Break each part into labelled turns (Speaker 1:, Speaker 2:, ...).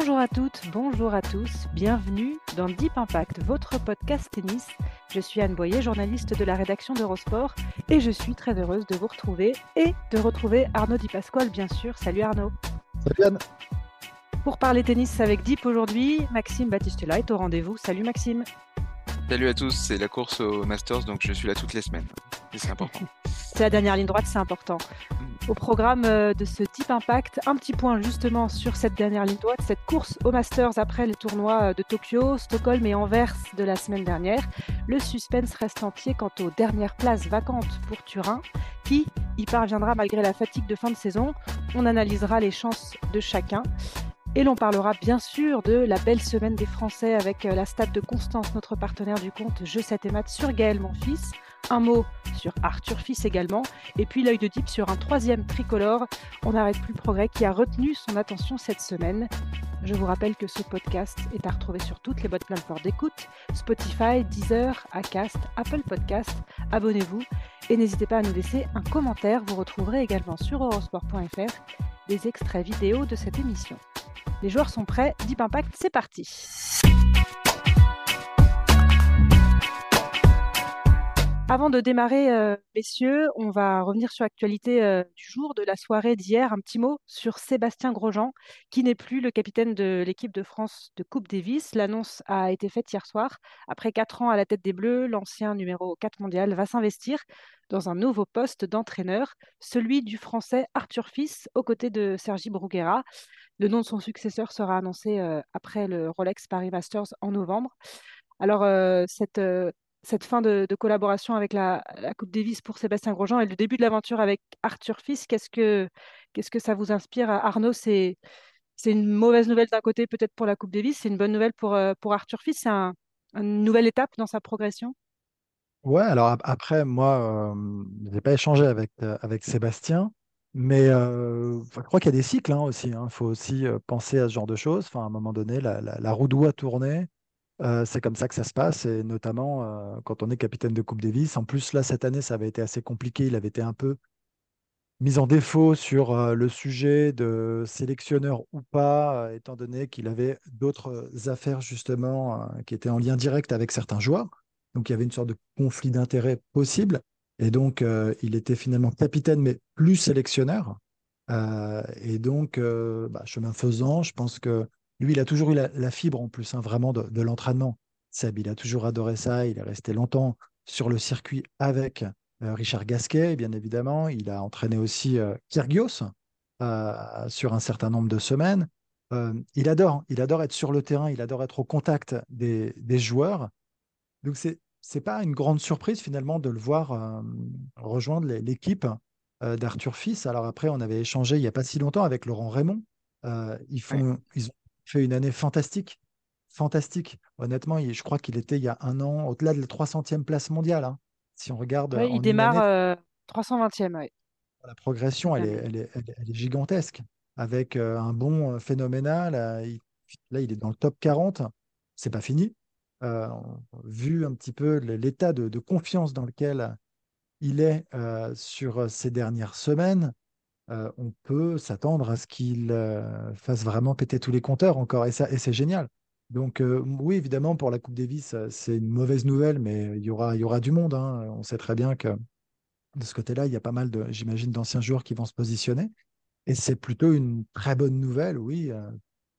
Speaker 1: Bonjour à toutes, bonjour à tous, bienvenue dans Deep Impact, votre podcast tennis. Je suis Anne Boyer, journaliste de la rédaction d'Eurosport, et je suis très heureuse de vous retrouver et de retrouver Arnaud Di Pasquale, bien sûr. Salut Arnaud.
Speaker 2: Salut Anne.
Speaker 1: Pour parler tennis avec Deep aujourd'hui, Maxime Battistella est au rendez-vous. Salut Maxime.
Speaker 3: Salut à tous, c'est la course au Masters, donc je suis là toutes les semaines. C'est important.
Speaker 1: C'est la dernière ligne droite, c'est important. Au programme euh, de ce type impact, un petit point justement sur cette dernière ligne droite, cette course au Masters après les tournois euh, de Tokyo, Stockholm et Anvers de la semaine dernière. Le suspense reste entier quant aux dernières places vacantes pour Turin. Qui y parviendra malgré la fatigue de fin de saison On analysera les chances de chacun. Et l'on parlera bien sûr de la belle semaine des Français avec euh, la stade de Constance, notre partenaire du compte Je 7 et Maths sur Gaël, mon fils. Un mot sur Arthur Fils également. Et puis l'œil de Deep sur un troisième tricolore. On n'arrête plus le progrès qui a retenu son attention cette semaine. Je vous rappelle que ce podcast est à retrouver sur toutes les bonnes plateformes d'écoute Spotify, Deezer, Acast, Apple Podcast. Abonnez-vous et n'hésitez pas à nous laisser un commentaire. Vous retrouverez également sur eurosport.fr des extraits vidéo de cette émission. Les joueurs sont prêts, Deep Impact, c'est parti. Avant de démarrer, euh, messieurs, on va revenir sur l'actualité euh, du jour, de la soirée d'hier. Un petit mot sur Sébastien Grosjean, qui n'est plus le capitaine de l'équipe de France de Coupe Davis. L'annonce a été faite hier soir. Après quatre ans à la tête des Bleus, l'ancien numéro 4 mondial va s'investir dans un nouveau poste d'entraîneur, celui du Français Arthur Fils, aux côtés de Sergi Bruguera. Le nom de son successeur sera annoncé euh, après le Rolex Paris Masters en novembre. Alors, cette cette fin de, collaboration avec la, Coupe Davis pour Sébastien Grosjean et le début de l'aventure avec Arthur Fils, qu'est-ce que, que ça vous inspire Arnaud, c'est, une mauvaise nouvelle d'un côté peut-être pour la Coupe Davis, c'est une bonne nouvelle pour, euh, pour Arthur Fils, c'est une nouvelle étape dans sa progression?
Speaker 2: Ouais, alors après, moi, euh, je n'ai pas échangé avec, euh, avec Sébastien, mais je crois qu'il y a des cycles hein, aussi. Il hein. faut aussi penser à ce genre de choses. Enfin, à un moment donné, la, la roue doit tourner. C'est comme ça que ça se passe, et notamment quand on est capitaine de Coupe Davis. En plus, là, cette année, ça avait été assez compliqué. Il avait été un peu mis en défaut sur le sujet de sélectionneur ou pas, étant donné qu'il avait d'autres affaires, justement, qui étaient en lien direct avec certains joueurs. Donc, il y avait une sorte de conflit d'intérêts possible. Et donc, il était finalement capitaine, mais plus sélectionneur. et donc, bah, chemin faisant, je pense que lui, il a toujours eu la, fibre en plus, hein, vraiment de, l'entraînement. Seb, il a toujours adoré ça. Il est resté longtemps sur le circuit avec euh, Richard Gasquet, bien évidemment. Il a entraîné aussi euh, Kyrgios euh, sur un certain nombre de semaines. il adore, il adore être sur le terrain, il adore être au contact des, joueurs. Donc c'est n'est pas une grande surprise finalement de le voir rejoindre l'équipe d'Arthur Fils. Alors après, on avait échangé il n'y a pas si longtemps avec Laurent Raymond. ils, font, ils ont fait une année fantastique. Fantastique. Honnêtement, je crois qu'il était il y a un an au-delà de la 300e place mondiale. Hein. Si on regarde.
Speaker 1: il démarre 320e.
Speaker 2: La progression, elle est, elle, est, elle, est, gigantesque. Avec euh, un bon euh, phénoménal. là, il est dans le top 40. C'est pas fini. Euh, vu un petit peu l'état de, confiance dans lequel il est sur ces dernières semaines, euh, on peut s'attendre à ce qu'il euh, fasse vraiment péter tous les compteurs encore, et, ça, et c'est génial. Donc euh, oui, évidemment, pour la Coupe Davis, c'est une mauvaise nouvelle, mais il y aura, y aura du monde. Hein. On sait très bien que de ce côté-là, il y a pas mal, j'imagine, d'anciens joueurs qui vont se positionner. Et c'est plutôt une très bonne nouvelle, oui,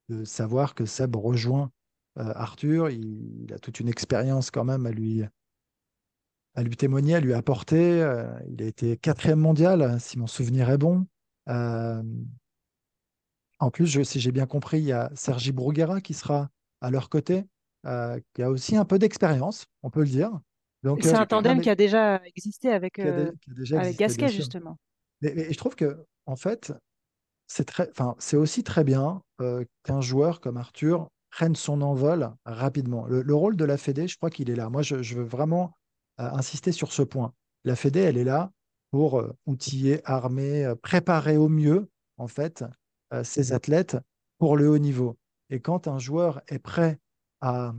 Speaker 2: de savoir que Seb rejoint Arthur. Il, il, a toute une expérience quand même à lui, à lui témoigner, à lui apporter. il a été quatrième mondial, si mon souvenir est bon. Euh, en plus, si j'ai bien compris, il y a Sergi Bruguera qui sera à leur côté, euh, qui a aussi un peu d'expérience, on peut le dire.
Speaker 1: C'est
Speaker 2: euh,
Speaker 1: un tandem
Speaker 2: mais
Speaker 1: qui a déjà existé avec, euh, avec Gasquet, justement.
Speaker 2: Mais, mais je trouve que, en fait, c'est très, enfin, c'est aussi très bien euh, qu'un joueur comme Arthur prenne son envol rapidement. Le, le rôle de la Fédé, je crois qu'il est là. Moi, je, je veux vraiment euh, insister sur ce point. La Fédé, elle est là pour euh, outiller, armer, euh, préparer au mieux, en fait, euh, ses athlètes pour le haut niveau. Et quand un joueur est prêt à,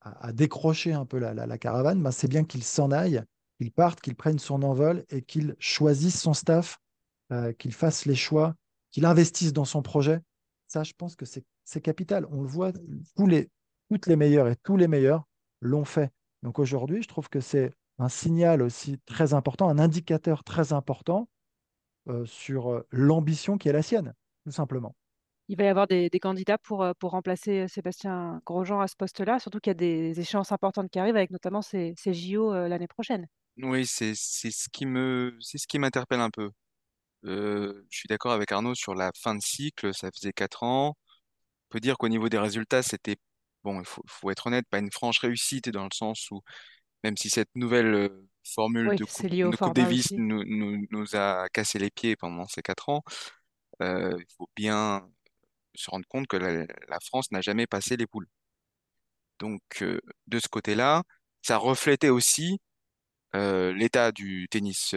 Speaker 2: à- à décrocher un peu la, la- la caravane, ben, c'est bien qu'il s'en aille, qu'il parte, qu'il prenne son envol et qu'il choisisse son staff euh, qu'il fasse les choix, qu'il investisse dans son projet. Ça, je pense que c'est c'est capital. On le voit, tous les, toutes les meilleures et tous les meilleurs l'ont fait. Donc aujourd'hui, je trouve que c'est un signal aussi très important, un indicateur très important euh, sur euh, l'ambition qui est la sienne, tout simplement.
Speaker 1: Il va y avoir des, des candidats pour, euh, pour remplacer Sébastien Grosjean à ce poste-là, surtout qu'il y a des échéances importantes qui arrivent, avec notamment ces, ces JO euh, l'année prochaine.
Speaker 3: Oui, c'est c'est ce qui me c'est ce qui m'interpelle un peu. Euh, je suis d'accord avec Arnaud sur la fin de cycle, ça faisait quatre ans. On peut dire qu'au niveau des résultats, c'était bon, il faut, faut être honnête, pas une franche réussite dans le sens où même si cette nouvelle euh, formule
Speaker 1: Oui,
Speaker 3: de coupe de Davis nous, nous, nous a cassé les pieds pendant ces quatre ans, euh, il faut bien se rendre compte que la, la France n'a jamais passé les poules. Donc euh, de ce côté-là, ça reflétait aussi euh, l'état du tennis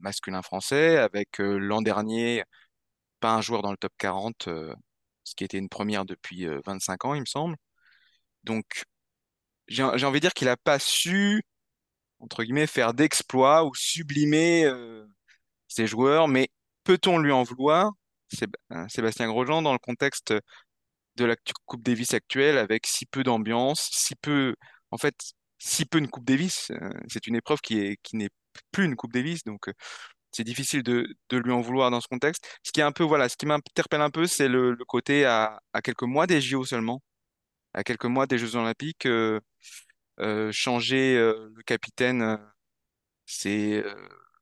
Speaker 3: masculin français, avec l'an dernier pas un joueur dans le top 40, euh, ce qui était une première depuis euh, 25 ans, il me semble. Donc j'ai envie de dire qu'il n'a pas su, entre guillemets, faire d'exploits ou sublimer euh, ses joueurs, mais peut-on lui en vouloir, euh, Sébastien Grosjean, dans le contexte de la Coupe Davis actuelle, avec si peu d'ambiance, si peu, en fait, si peu une Coupe Davis, euh, c'est une épreuve qui est, qui n'est plus une Coupe Davis, donc euh, c'est difficile de, de lui en vouloir dans ce contexte. Ce qui est un peu, voilà, ce qui m'interpelle un peu, c'est le, le côté à, à quelques mois des JO seulement, à quelques mois des Jeux Olympiques, euh, euh, changer euh, le capitaine, c'est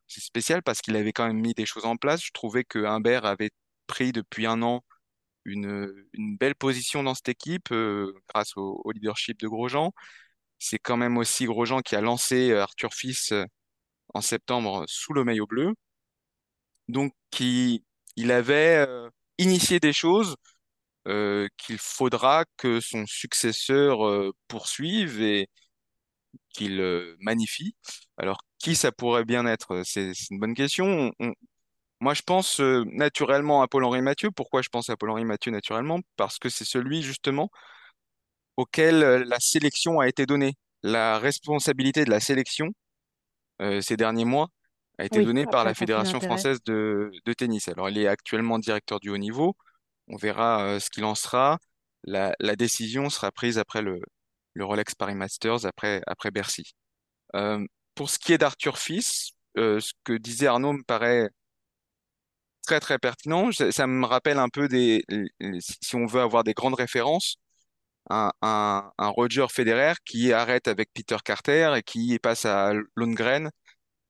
Speaker 3: spécial parce qu'il avait quand même mis des choses en place. Je trouvais que Humbert avait pris depuis un an une, une belle position dans cette équipe grâce au, leadership de Grosjean. C'est quand même aussi Grosjean qui a lancé Arthur Fils en septembre sous le maillot bleu. Donc, qui, il avait initié des choses euh, qu'il faudra que son successeur euh, poursuive et qu'il euh, magnifie. Alors, qui ça pourrait bien être? C'est une bonne question. On- on- moi, je pense naturellement à Paul-Henri Mathieu. Pourquoi je pense à Paul-Henri Mathieu naturellement? Parce que c'est celui justement auquel la sélection a été donnée. La responsabilité de la sélection ces derniers mois a été
Speaker 1: Oui,
Speaker 3: donnée par la Fédération française de, de tennis. Alors, il est actuellement directeur du haut niveau. On verra euh, ce qu'il en sera. La, la décision sera prise après le, le Rolex Paris Masters, après, après Bercy. Euh, pour ce qui est d'Arthur Fils, euh, ce que disait Arnaud me paraît très très pertinent. Ça, me rappelle un peu des, si on veut avoir des grandes références, un, un, un Roger Federer qui arrête avec Peter Carter et qui passe à Lundgren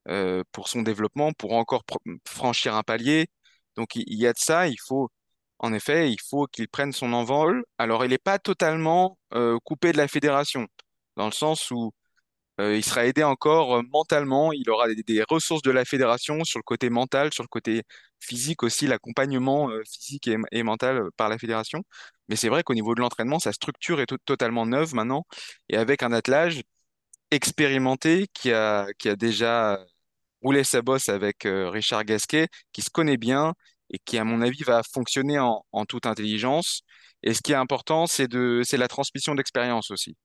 Speaker 3: euh, pour son développement, pour encore franchir un palier. Donc il, il y a de ça, il faut, en effet, il faut qu'il prenne son envol. Alors il n'est pas totalement euh, coupé de la fédération, dans le sens où euh, il sera aidé encore euh, mentalement, il aura des, des ressources de la fédération sur le côté mental, sur le côté physique aussi, l'accompagnement physique et, mental par la fédération. Mais c'est vrai qu'au niveau de l'entraînement, sa structure est to- totalement neuve maintenant, et avec un attelage expérimenté qui a, qui a déjà roulé sa bosse avec Richard Gasquet, qui se connaît bien et qui, à mon avis, va fonctionner en, toute intelligence. Et ce qui est important, c'est de, c'est la transmission d'expérience aussi.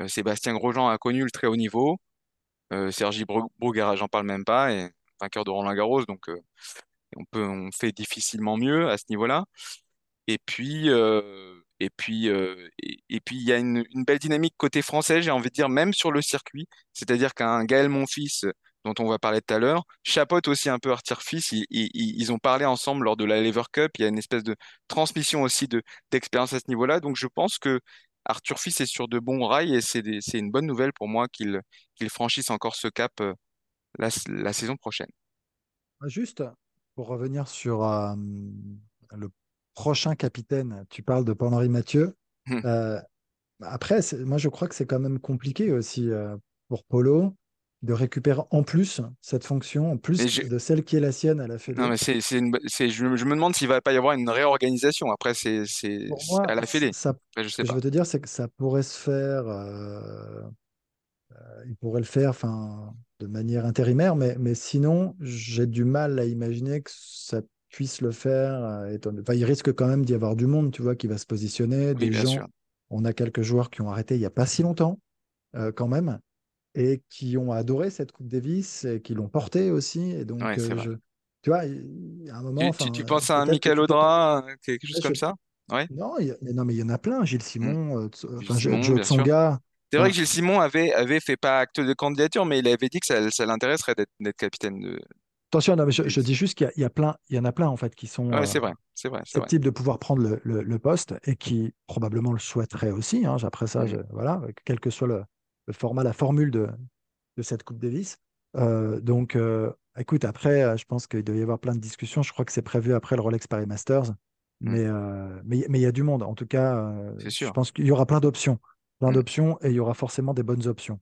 Speaker 3: Euh, Sébastien Grosjean a connu le très haut niveau. Euh, Sergi Brou- Bruguera, j'en parle même pas, et vainqueur de Roland-Garros, donc euh, on peut, on fait difficilement mieux à ce niveau-là. Et puis, euh, et puis, et, puis, il y a une, une belle dynamique côté français, j'ai envie de dire, même sur le circuit. C'est-à-dire qu'un Gaël Monfils, dont on va parler tout à l'heure, chapeaute aussi un peu Arthur Fils. Ils, ils, ils ont parlé ensemble lors de la Lever Cup. Il y a une espèce de transmission aussi de d'expérience à ce niveau-là. Donc, je pense que Arthur Fils est sur de bons rails et c'est une bonne nouvelle pour moi qu'il franchisse encore ce cap euh, la, la saison prochaine.
Speaker 2: Juste pour revenir sur euh, le prochain capitaine, tu parles de Paul-Henri Mathieu. Euh, après, moi, je crois que c'est quand même compliqué aussi pour Polo de récupérer en plus cette fonction, en plus
Speaker 3: je,
Speaker 2: de celle qui est la sienne à la
Speaker 3: non,
Speaker 2: Fédé.
Speaker 3: mais c'est, c'est une, c'est, je, me je me demande s'il va pas y avoir une réorganisation. Après, c'est, à la Fédé.
Speaker 2: ça-
Speaker 3: je
Speaker 2: ce
Speaker 3: sais
Speaker 2: que je
Speaker 3: pas.
Speaker 2: veux te dire, c'est que ça pourrait se faire, euh, il pourrait le faire enfin, de manière intérimaire, mais, mais sinon, j'ai du mal à imaginer que ça puisse le faire. euh, étant- enfin, il risque quand même d'y avoir du monde, tu vois, qui va se positionner,
Speaker 3: Oui,
Speaker 2: des
Speaker 3: bien
Speaker 2: gens.
Speaker 3: sûr.
Speaker 2: On a quelques joueurs qui ont arrêté il n'y a pas si longtemps, euh, quand même, et qui ont adoré cette Coupe Davis et qui l'ont portée aussi. Et donc,
Speaker 3: Ouais,
Speaker 2: euh, je, tu vois, il y a un moment,
Speaker 3: Tu, tu, tu
Speaker 2: enfin,
Speaker 3: penses à un Michael. Audra, euh, quelque chose
Speaker 2: Ouais, je-
Speaker 3: comme ça? Ouais.
Speaker 2: non, y a, non, mais il y en a plein. Gilles
Speaker 3: Hmm.
Speaker 2: Simon, euh,
Speaker 3: Gilles
Speaker 2: Joe. Tsonga.
Speaker 3: C'est vrai que Gilles Simon avait, avait fait pas acte de candidature, mais il avait dit que ça, ça l'intéresserait d'être capitaine de
Speaker 2: attention, non, mais je, dis juste qu'il y y a plein, il y en a plein en fait qui sont
Speaker 3: Ouais,
Speaker 2: euh,
Speaker 3: c'est vrai, c'est vrai,
Speaker 2: susceptibles de pouvoir prendre le, le- le poste et qui probablement le souhaiteraient aussi. hein. Après ça, je- voilà, quel que soit le, le format, la formule de, de cette Coupe Davis. Euh, donc, euh, écoute, après, euh, je pense qu'il doit y avoir plein de discussions. Je crois que c'est prévu après le Rolex Paris Masters.
Speaker 3: Hmm.
Speaker 2: Mais euh, mais mais il y a du monde. En tout cas, euh,
Speaker 3: C'est
Speaker 2: je
Speaker 3: sûr.
Speaker 2: pense qu'il y aura plein d'options. Plein
Speaker 3: Hmm.
Speaker 2: d'options et il y aura forcément des bonnes options.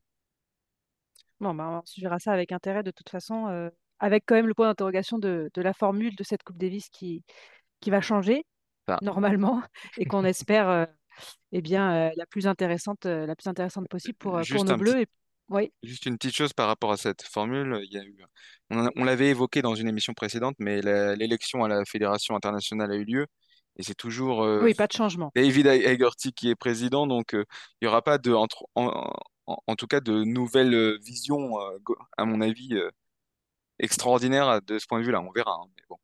Speaker 1: Bon, bah, on suivra ça avec intérêt de toute façon, euh, avec quand même le point d'interrogation de, de la formule de cette Coupe Davis qui, qui va changer normalement et qu'on espère euh, eh bien, euh, la plus intéressante, euh, la plus intéressante possible pour, euh, pour nos
Speaker 3: petit
Speaker 1: Bleus. Et... Oui,
Speaker 3: Juste une petite chose par rapport à cette formule, il y a eu, on, l'avait évoqué dans une émission précédente, mais l'élection à la Fédération internationale a eu lieu et c'est toujours euh,
Speaker 1: oui, pas de changement.
Speaker 3: David Hegerty qui est président, donc euh, il n'y aura pas de, entre- en, en- en tout cas, de nouvelles visions, euh, à mon avis, extraordinaires de ce point de vue-là. On verra, hein, mais bon,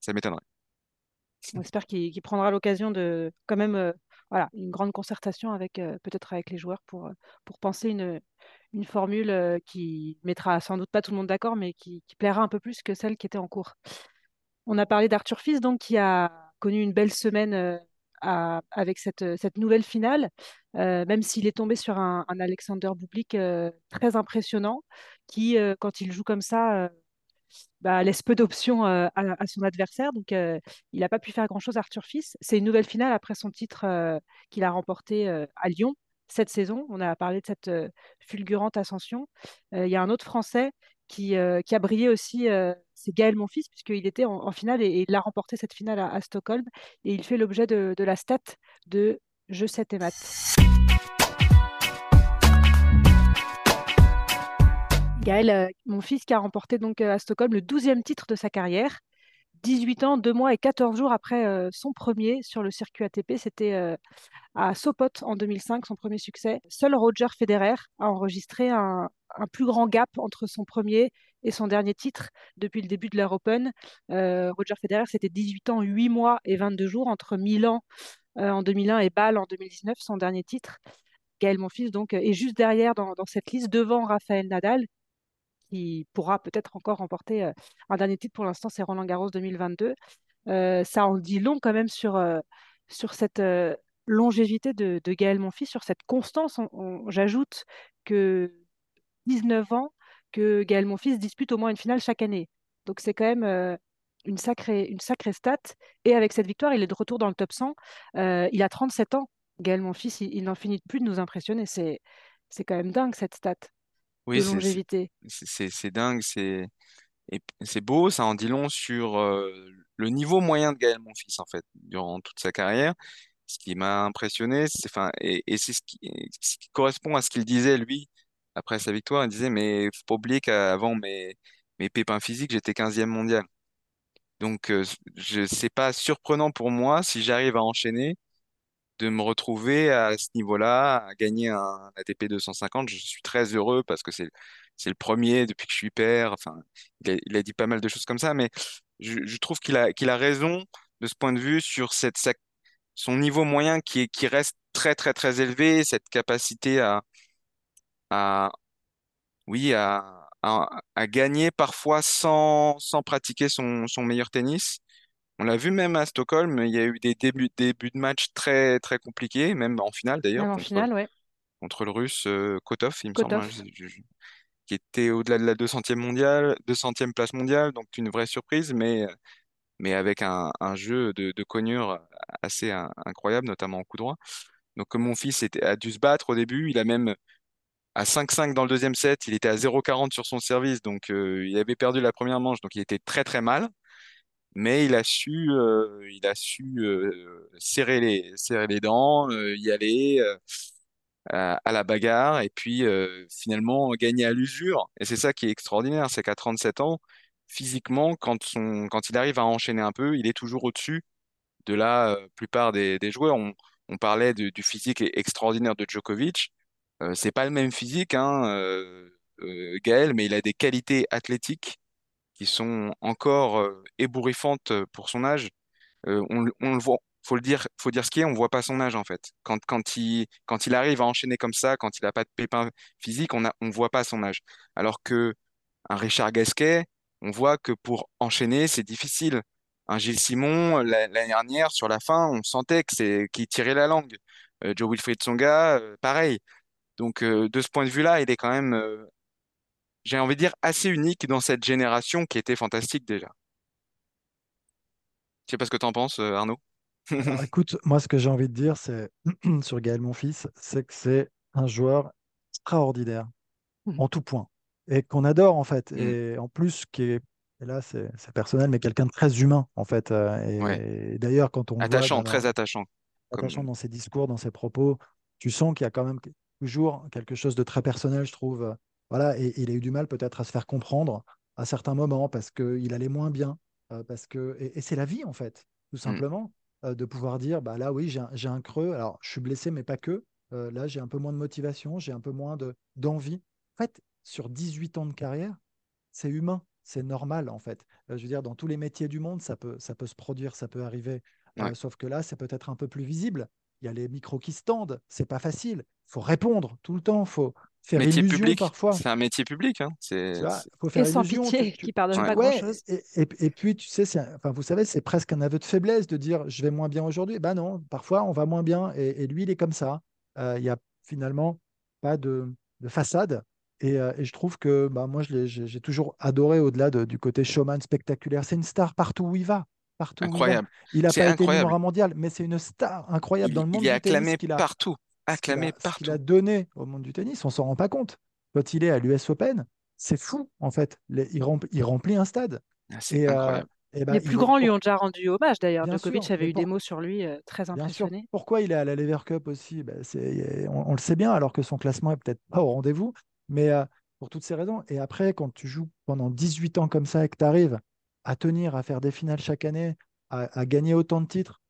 Speaker 3: ça m'étonnerait.
Speaker 1: On espère qu'il prendra l'occasion de quand même voilà, une grande concertation avec euh, peut-être avec les joueurs pour, euh, pour penser une, une formule euh, qui mettra sans doute pas tout le monde d'accord, mais qui, plaira un peu plus que celle qui était en cours. On a parlé d'Arthur Fils, donc, qui a connu une belle semaine avec cette, cette nouvelle finale, même s'il est tombé sur un, Alexander Bublik très impressionnant, qui, quand il joue comme ça, bah, laisse peu d'options euh, à, son adversaire. Donc, euh, il n'a pas pu faire grand-chose, Arthur Fils. C'est une nouvelle finale après son titre euh, qu'il a remporté à Lyon cette saison. On a parlé de cette fulgurante ascension. Il y a un autre Français qui, qui a brillé aussi, c'est Gaël Monfils, puisqu'il était en, finale et, il a remporté cette finale à, Stockholm. Et il fait l'objet de, la stat de Je 7 et maths. Gaël, euh, mon fils, qui a remporté donc euh, à Stockholm le 12e titre de sa carrière. 18 ans, 2 mois et 14 jours après euh, son premier sur le circuit ATP. C'était à Sopot en 2005, son premier succès. Seul Roger Federer a enregistré un, plus grand gap entre son premier et son dernier titre depuis le début de. Euh, Roger Federer, c'était 18 ans, 8 mois et 22 jours entre Milan en 2001 et Bâle en 2019, son dernier titre. Gaël Monfils donc, est juste derrière dans, dans cette liste, devant Raphaël Nadal, qui pourra peut-être encore remporter un dernier titre. Pour l'instant, c'est Roland Garros 2022. Euh, ça en dit long quand même sur, sur cette longévité de, Gaël Monfils, sur cette constance. On- on- J'ajoute que 19 ans que Gaël Monfils dispute au moins une finale chaque année. Donc c'est quand même une sacrée, une sacrée stat. Et avec cette victoire, il est de retour dans le top 100. Euh, il a 37 ans. Gaël Monfils, il, il n'en finit plus de nous impressionner. C'est, c'est quand même dingue cette stat
Speaker 3: Oui, c'est
Speaker 1: longévité.
Speaker 3: dingue, c'est beau, ça en dit long sur euh, le niveau moyen de Gaël Monfils en fait durant toute sa carrière. Ce qui m'a impressionné, c'est enfin et, et c'est ce qui, ce qui correspond à ce qu'il disait lui après sa victoire. Il disait mais faut pas oublier qu'avant mes mes pépins physiques, j'étais 15e mondial. Donc euh, je c'est pas surprenant pour moi si j'arrive à enchaîner de me retrouver à ce niveau-là, à gagner un ATP 250. Je suis très heureux parce que c'est c'est le premier depuis que je suis père. Enfin, il a, dit pas mal de choses comme ça, mais je, trouve qu'il a qu'il a raison de ce point de vue sur cette son niveau moyen qui est qui reste très très très élevé, cette capacité à à oui à à, à gagner parfois sans sans pratiquer son son meilleur tennis. On l'a vu même à Stockholm, il y a eu des débuts, débuts de match très très compliqués, même en finale d'ailleurs
Speaker 1: Même en
Speaker 3: contre
Speaker 1: finale, ouais.
Speaker 3: contre le Russe euh, Kotov, il me semble, hein,
Speaker 1: Kotov.
Speaker 3: je- je- je- qui était au-delà de la 200e mondiale, 200e place mondiale, donc une vraie surprise, mais mais avec un, un jeu de, de cognure assez in- incroyable, notamment en coup droit. Donc mon fils était, a dû se battre au début, il a même à 5-5 dans le deuxième set, il était à 0,40 sur son service, donc euh, il avait perdu la première manche, donc il était très très mal. Mais il a su, euh, il a su euh, serrer les, serrer les dents, euh, y aller à, la bagarre, et puis finalement gagner à l'usure. Et c'est ça qui est extraordinaire, c'est qu'à 37 ans, physiquement, quand quand il arrive à enchaîner un peu, il est toujours au-dessus de la plupart des, joueurs. On, parlait du physique extraordinaire de Djokovic. C'est pas le même physique, hein, Gaël, mais il a des qualités athlétiques sont encore euh, ébouriffantes pour son âge. Euh, on, le voit, faut le dire, faut dire ce qui est, on voit pas son âge en fait. Quand, quand il, quand il arrive à enchaîner comme ça, quand il a pas de pépins physiques, on on voit pas son âge. Alors que un Richard Gasquet, on voit que pour enchaîner, c'est difficile. Un Gilles Simon, la- l'année dernière, sur la fin, on sentait que c'est qu'il tirait la langue. Euh, Joe Wilfried Tsonga, euh, pareil. Donc, euh, de ce point de vue-là, il est quand même, euh, j'ai envie de dire, assez unique dans cette génération qui était fantastique déjà. Je sais pas ce que tu en penses, euh, Arnaud.
Speaker 2: Alors écoute, moi ce que j'ai envie de dire, c'est sur Gaël Monfils, c'est que c'est un joueur extraordinaire
Speaker 1: Mhm.
Speaker 2: en tout point et qu'on adore en fait.
Speaker 3: Mm.
Speaker 2: Et en plus, qui est, et là c'est personnel, mais quelqu'un de très humain en fait. Euh,
Speaker 3: Ouais,
Speaker 2: Et, d'ailleurs, quand on voit
Speaker 3: attachant,
Speaker 2: dans,
Speaker 3: très attachant.
Speaker 2: attachant
Speaker 3: Comme,
Speaker 2: dans ses discours, dans ses propos, tu sens qu'il y a quand même toujours quelque chose de très personnel, je trouve. Voilà, et, il a eu du mal peut-être à se faire comprendre à certains moments parce qu'il allait moins bien, euh, parce que et, et c'est la vie en fait, tout
Speaker 3: Mm.
Speaker 2: simplement, euh, de pouvoir dire bah là oui j'ai un, creux, alors je suis blessé mais pas que. Euh, là j'ai un peu moins de motivation, j'ai un peu moins de d'envie. En fait, sur 18 ans de carrière, c'est humain, c'est normal en fait. Je veux dire, dans tous les métiers du monde, ça peut, ça peut se produire, ça peut arriver.
Speaker 3: Ouais.
Speaker 2: Sauf que là, c'est peut-être un peu plus visible. Il y a les micros qui se tendent, c'est pas facile. Il faut répondre tout le temps, il faut faire
Speaker 3: Métier
Speaker 2: illusion
Speaker 3: public,
Speaker 2: parfois.
Speaker 3: c'est un métier public, hein. C'est,
Speaker 2: faut
Speaker 1: Et
Speaker 2: faire
Speaker 1: sans
Speaker 2: illusion. tu-
Speaker 1: pitié,
Speaker 2: tu-
Speaker 1: qui pardonne
Speaker 3: ouais.
Speaker 1: pas
Speaker 2: Ouais,
Speaker 1: grand-chose.
Speaker 2: et, et- et puis tu sais, un- enfin, vous savez, c'est presque un aveu de faiblesse de dire je vais moins bien aujourd'hui. Ben non, parfois on va moins bien et, et lui, il est comme ça. Euh, Il y a finalement pas de, de façade. Et, euh, et je trouve que bah, moi, j'ai toujours adoré au-delà de- du côté showman spectaculaire. C'est une star partout où il va. Partout où il va.
Speaker 3: incroyable.
Speaker 2: Il n'a pas été
Speaker 3: incroyable.
Speaker 2: numéro un mondial, mais c'est une star incroyable dans
Speaker 3: Il,
Speaker 2: le
Speaker 3: il
Speaker 2: monde
Speaker 3: est
Speaker 2: du tennis
Speaker 3: acclamé
Speaker 2: a,
Speaker 3: partout,
Speaker 2: ce
Speaker 3: acclamé
Speaker 2: a, ce qu'il a donné au monde du tennis. On s'en rend pas compte. Quand il est à l'US Open, c'est fou, en fait. Les- il, remplit, il remplit un stade.
Speaker 3: Ah,
Speaker 2: Et, euh, et ben,
Speaker 1: Les plus grands lui ont déjà rendu hommage d'ailleurs. Djokovic
Speaker 2: sûr,
Speaker 1: avait eu des mots sur lui euh, très impressionnés.
Speaker 2: Pourquoi il est à la Lever Cup aussi? Ben, c'est, on, on le sait bien, alors que son classement est peut-être pas au rendez-vous, mais euh, pour toutes ces raisons. Et après, quand tu joues pendant 18 ans comme ça et que tu arrives à tenir, à faire des finales chaque année, à, à gagner autant de titres,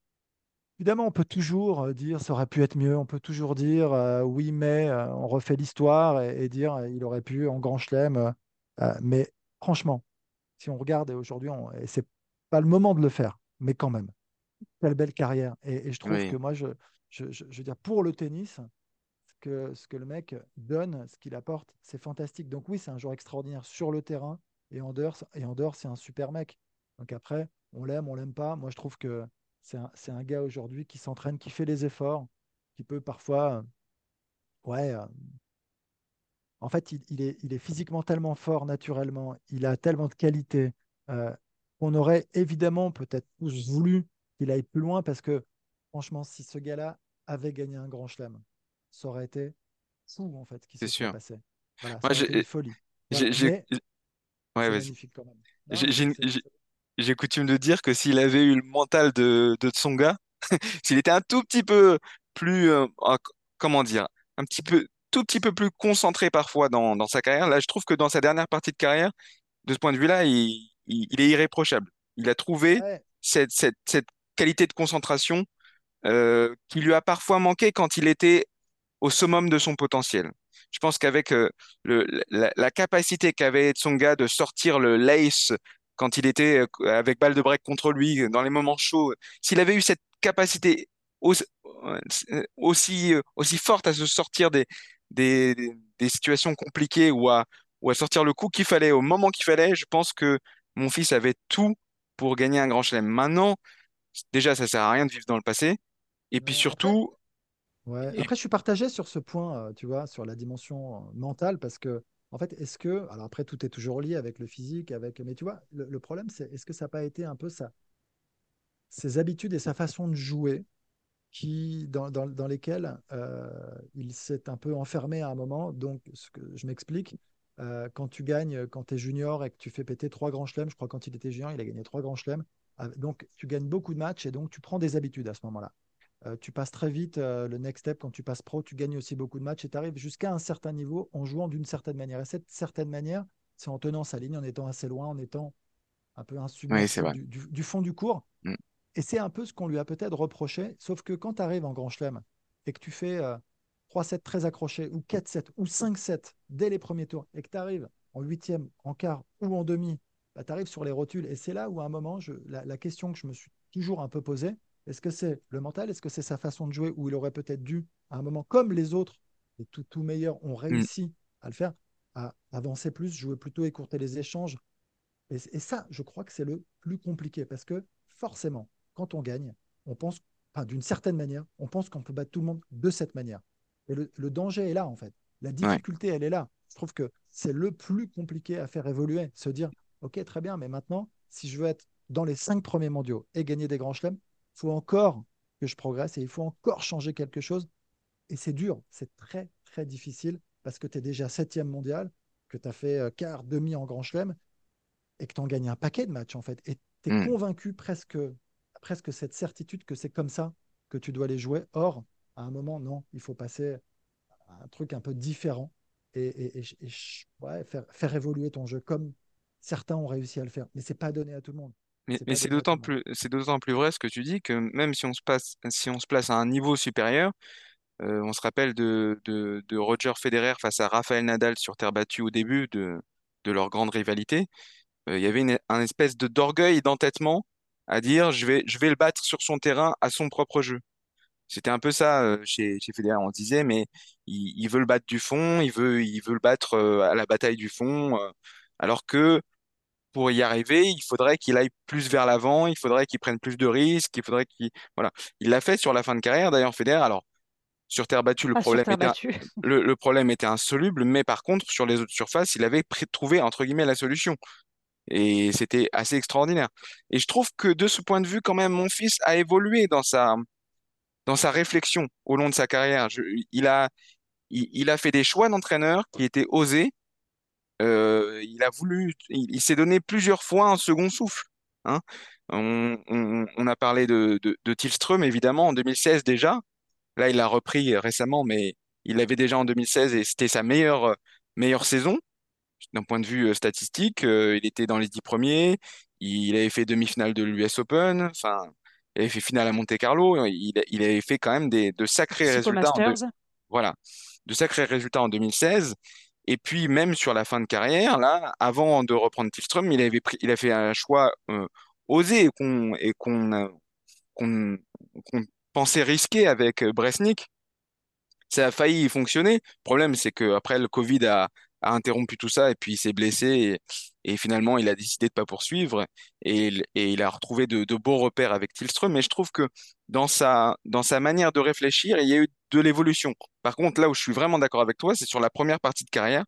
Speaker 2: évidemment, on peut toujours euh, dire ça aurait pu être mieux, on peut toujours dire euh, oui, mais euh, on refait l'histoire et, et dire il aurait pu en grand chelem. euh, mais franchement, si on regarde aujourd'hui, et c'est pas le moment de le faire, mais quand même, quelle belle carrière. Et, et je trouve
Speaker 3: Oui,
Speaker 2: que moi, je, je, je- je veux dire, pour le tennis, ce que, ce que le mec donne, ce qu'il apporte, c'est fantastique. Donc oui, c'est un joueur extraordinaire sur le terrain et en dehors, et en dehors, c'est un super mec. Donc après, on l'aime, on l'aime pas. Moi, je trouve que c'est un, gars aujourd'hui qui s'entraîne, qui fait les efforts, qui peut parfois, euh, ouais, euh, en fait, il, il est, il est physiquement tellement fort naturellement, il a tellement de qualité euh, qu'on aurait évidemment peut-être tous voulu qu'il aille plus loin parce que franchement, si ce gars-là avait gagné un grand chelem, ça aurait été fou en fait ce qui
Speaker 3: c'est
Speaker 2: se serait
Speaker 3: sûr.
Speaker 2: passé. Voilà, une folie.
Speaker 3: j'ai,
Speaker 2: Voilà,
Speaker 3: ouais, une- j'ai- coutume de dire que s'il avait eu le mental de, de Tsonga, s'il était un tout petit peu plus, euh, comment dire, un petit peu, tout petit peu plus concentré parfois dans, dans sa carrière, là, je trouve que dans sa dernière partie de carrière, de ce point de vue-là, il, il, il est irréprochable. Il a trouvé
Speaker 2: ouais,
Speaker 3: cette, cette, cette qualité de concentration euh, qui lui a parfois manqué quand il était au summum de son potentiel. Je pense qu'avec euh, la, la capacité qu'avait Tsonga de sortir le lace quand il était euh, avec balle de break contre lui dans les moments chauds, s'il avait eu cette capacité aussi, euh, aussi, euh, aussi forte à se sortir des, des, des- des situations compliquées ou à, ou à sortir le coup qu'il fallait au moment qu'il fallait, je pense que mon fils avait tout pour gagner un grand chelem. Maintenant, déjà, ça sert à rien de vivre dans le passé. Et puis surtout,
Speaker 2: Ouais.
Speaker 3: et-
Speaker 2: Après, je suis partagé sur ce point, euh, tu vois, sur la dimension euh, mentale, parce que, en fait, est-ce que, alors après, tout est toujours lié avec le physique, avec, mais tu vois, le, problème, c'est est-ce que ça n'a pas été un peu ça, ses habitudes et sa façon de jouer qui, dans, dans, dans lesquels euh, il s'est un peu enfermé à un moment. Donc, ce que je m'explique, euh, quand tu gagnes, quand tu es junior et que tu fais péter trois grands chelems, je crois quand il était junior, il a gagné trois grands chelems. Donc, tu gagnes beaucoup de matchs et donc tu prends des habitudes à ce moment-là. Euh, tu passes très vite le next step quand tu passes pro, tu gagnes aussi beaucoup de matchs et tu arrives jusqu'à un certain niveau en jouant d'une certaine manière. Et cette certaine manière, c'est en tenant sa ligne, en étant assez loin, en étant un peu insubmersible du, du, fond du cours. Mm. Et c'est un peu ce qu'on lui a peut-être reproché, sauf que quand tu arrives en grand chelem et que tu fais 3-7 euh, très accrochés, ou 4-7, ou 5-7 dès les premiers tours, et que tu arrives en huitième, en quart ou en demi, bah, tu arrives sur les rotules. Et c'est là où à un moment, je, la, question que je me suis toujours un peu posée, est-ce que c'est le mental, est-ce que c'est sa façon de jouer, où il aurait peut-être dû, à un moment, comme les autres, les tout, tout meilleurs ont mm. réussi à le faire, à avancer plus, jouer plutôt, écourter les échanges? Et, et ça, je crois que c'est le plus compliqué, parce que forcément, quand on gagne, on pense, enfin, d'une certaine manière, on pense qu'on peut battre tout le monde de cette manière. Et le, danger est là, en fait. La difficulté, elle est là. Je trouve que c'est le plus compliqué à faire évoluer. Se dire, OK, très bien, mais maintenant, si je veux être dans les cinq premiers mondiaux et gagner des grands chelems, il faut encore que je progresse et il faut encore changer quelque chose. Et c'est dur, c'est très, très difficile parce que tu es déjà septième mondial, que tu as fait euh, quart, demi en grand chelem et que tu en gagnes un paquet de matchs, en fait. Et tu es hmm. convaincu presque presque cette certitude que c'est comme ça que tu dois les jouer. Or, à un moment, non, il faut passer à un truc un peu différent et, faire, faire, évoluer ton jeu comme certains ont réussi à le faire. Mais c'est pas donné à tout le monde.
Speaker 3: Mais, c'est d'autant plus, c'est d'autant plus vrai ce que tu dis que même si on se, passe, si on se place à un niveau supérieur, euh, on se rappelle de, de, de, Roger Federer face à Rafael Nadal sur terre battue au début de, de leur grande rivalité. Euh, il y avait une, un espèce de d'orgueil, d'entêtement à dire je vais, je vais le battre sur son terrain à son propre jeu. C'était un peu ça euh, chez, chez Federer. On disait, mais il, il, veut le battre du fond, il veut, il veut le battre à la bataille du fond, alors que pour y arriver, il faudrait qu'il aille plus vers l'avant, il faudrait qu'il prenne plus de risques, il faudrait qu'il. Voilà. Il l'a fait sur la fin de carrière, d'ailleurs, Federer. Alors, sur terre battue, le, problème était, le, le, problème était insoluble, mais par contre, sur les autres surfaces, il avait trouvé, entre guillemets, la solution. Et c'était assez extraordinaire. Et je trouve que de ce point de vue, quand même, mon fils a évolué dans sa, dans sa réflexion au long de sa carrière. il a, il, a fait des choix d'entraîneur qui étaient osés. Euh, il a voulu, il, s'est donné plusieurs fois un second souffle. Hein. On, on, on, a parlé de, de, de Tilström, évidemment, en 2016 déjà. Là, il l'a repris récemment, mais il l'avait déjà en 2016 et c'était sa meilleure, meilleure saison d'un point de vue euh, statistique, euh, il était dans les dix premiers, il avait fait demi-finale de l'US Open, enfin, il avait fait finale à Monte Carlo, il, il avait fait quand même des, de sacrés résultats. En voilà, de sacrés résultats en 2016. Et puis même sur la fin de carrière, là, avant de reprendre Tilstrom, il avait pris, il a fait un choix euh, osé et qu'on pensait risqué avec Bresnik. Ça a failli fonctionner. Le problème, c'est que après le Covid a interrompu tout ça et puis il s'est blessé et, finalement il a décidé de pas poursuivre et, et il a retrouvé de, de, beaux repères avec Tilström. Mais je trouve que dans sa, dans sa manière de réfléchir, il y a eu de l'évolution. Par contre, là où je suis vraiment d'accord avec toi, c'est sur la première partie de carrière